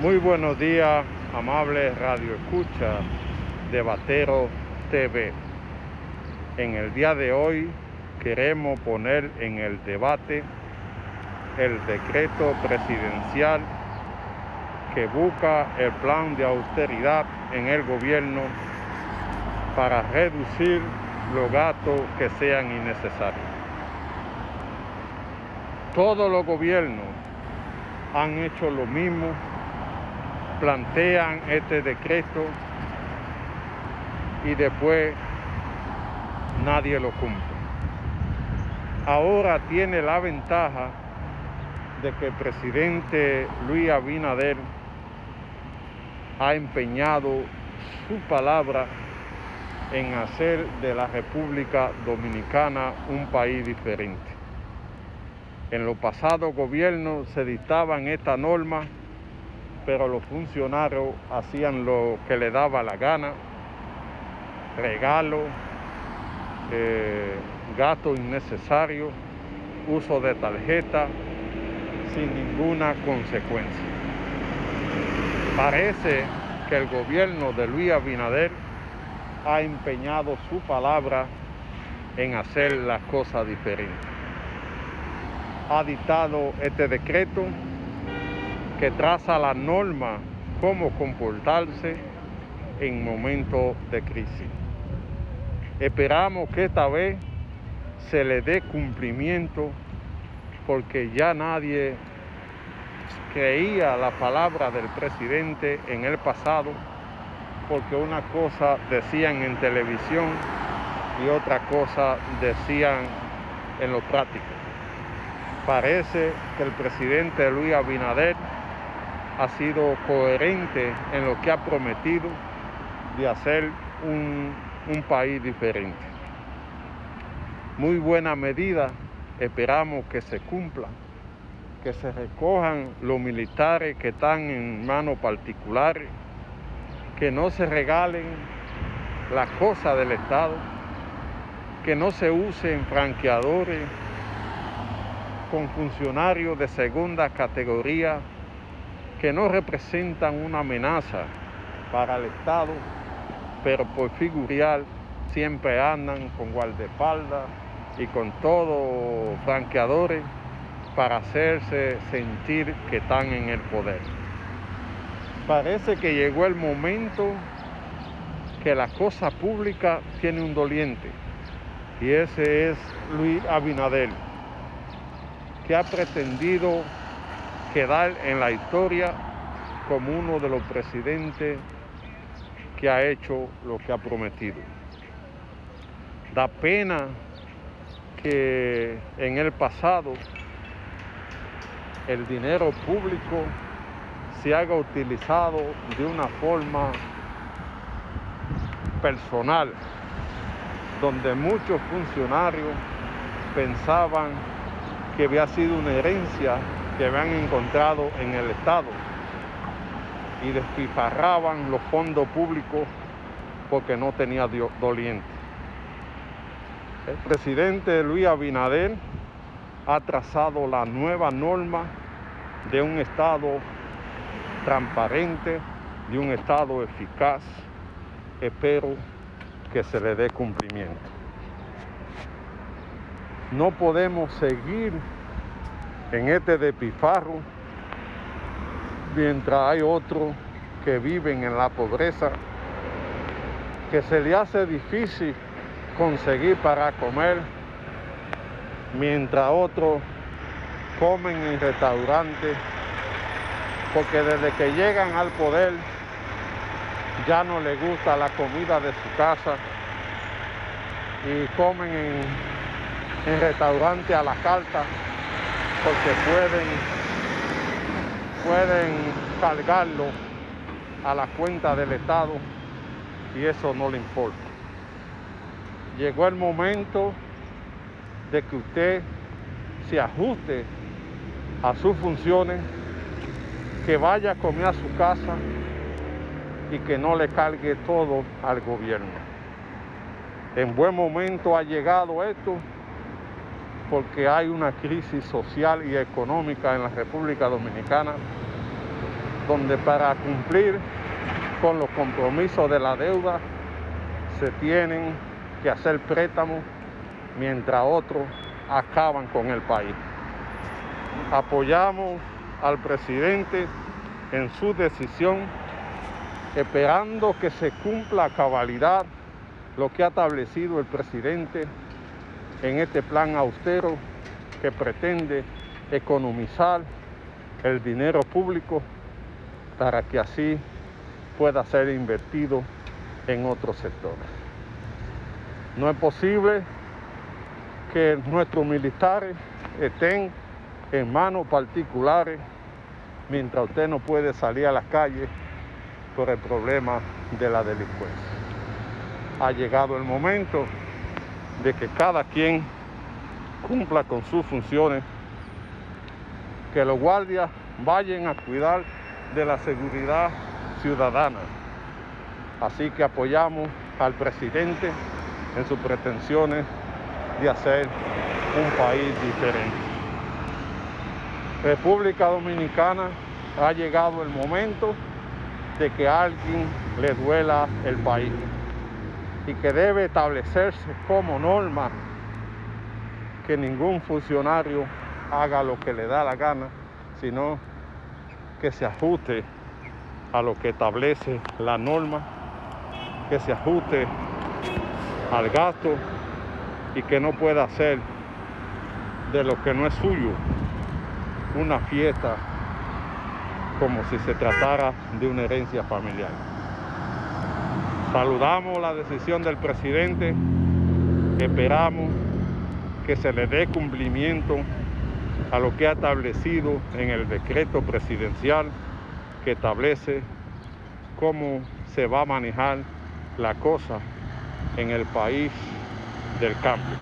Muy buenos días, amables Radio Escucha de Batero TV. En el día de hoy queremos poner en el debate el decreto presidencial que busca el plan de austeridad en el gobierno para reducir los gastos que sean innecesarios. Todos los gobiernos han hecho lo mismo plantean este decreto y después nadie lo cumple. Ahora tiene la ventaja de que el presidente Luis Abinader ha empeñado su palabra en hacer de la República Dominicana un país diferente. En los pasados gobiernos se dictaban estas normas pero los funcionarios hacían lo que le daba la gana, regalos, eh, gastos innecesarios, uso de tarjeta sin ninguna consecuencia. Parece que el gobierno de Luis Abinader ha empeñado su palabra en hacer las cosas diferentes. Ha dictado este decreto que traza la norma cómo comportarse en momentos de crisis. Esperamos que esta vez se le dé cumplimiento porque ya nadie creía la palabra del presidente en el pasado porque una cosa decían en televisión y otra cosa decían en lo práctico. Parece que el presidente Luis Abinader ha sido coherente en lo que ha prometido de hacer un, país diferente. Muy buena medida, esperamos que se cumpla, que se recojan los militares que están en manos particulares, que no se regalen las cosas del Estado, que no se usen franqueadores con funcionarios de segunda categoría que no representan una amenaza para el Estado, pero por figurial siempre andan con guardaespaldas y con todos franqueadores para hacerse sentir que están en el poder. Parece que llegó el momento que la cosa pública tiene un doliente y ese es Luis Abinader, que ha pretendido quedar en la historia como uno de los presidentes que ha hecho lo que ha prometido. Da pena que en el pasado el dinero público se haga utilizado de una forma personal, donde muchos funcionarios pensaban que había sido una herencia que habían encontrado en el Estado y despifarraban los fondos públicos porque no tenía doliente. El presidente Luis Abinader ha trazado la nueva norma de un Estado transparente, de un Estado eficaz. Espero que se le dé cumplimiento. No podemos seguir en este despifarro, mientras hay otros que viven en la pobreza, que se le hace difícil conseguir para comer, mientras otros comen en restaurantes, porque desde que llegan al poder ya no les gusta la comida de su casa y comen en, en restaurantes a la carta porque pueden, pueden cargarlo a la cuenta del Estado y eso no le importa. Llegó el momento de que usted se ajuste a sus funciones, que vaya a comer a su casa y que no le cargue todo al gobierno. En buen momento ha llegado esto porque hay una crisis social y económica en la República Dominicana, donde para cumplir con los compromisos de la deuda se tienen que hacer préstamos mientras otros acaban con el país. Apoyamos al presidente en su decisión, esperando que se cumpla a cabalidad lo que ha establecido el presidente en este plan austero que pretende economizar el dinero público para que así pueda ser invertido en otros sectores. No es posible que nuestros militares estén en manos particulares mientras usted no puede salir a las calles por el problema de la delincuencia. Ha llegado el momento de que cada quien cumpla con sus funciones, que los guardias vayan a cuidar de la seguridad ciudadana. Así que apoyamos al presidente en sus pretensiones de hacer un país diferente. República Dominicana ha llegado el momento de que a alguien le duela el país y que debe establecerse como norma que ningún funcionario haga lo que le da la gana, sino que se ajuste a lo que establece la norma, que se ajuste al gasto y que no pueda hacer de lo que no es suyo una fiesta como si se tratara de una herencia familiar. Saludamos la decisión del presidente, esperamos que se le dé cumplimiento a lo que ha establecido en el decreto presidencial que establece cómo se va a manejar la cosa en el país del cambio.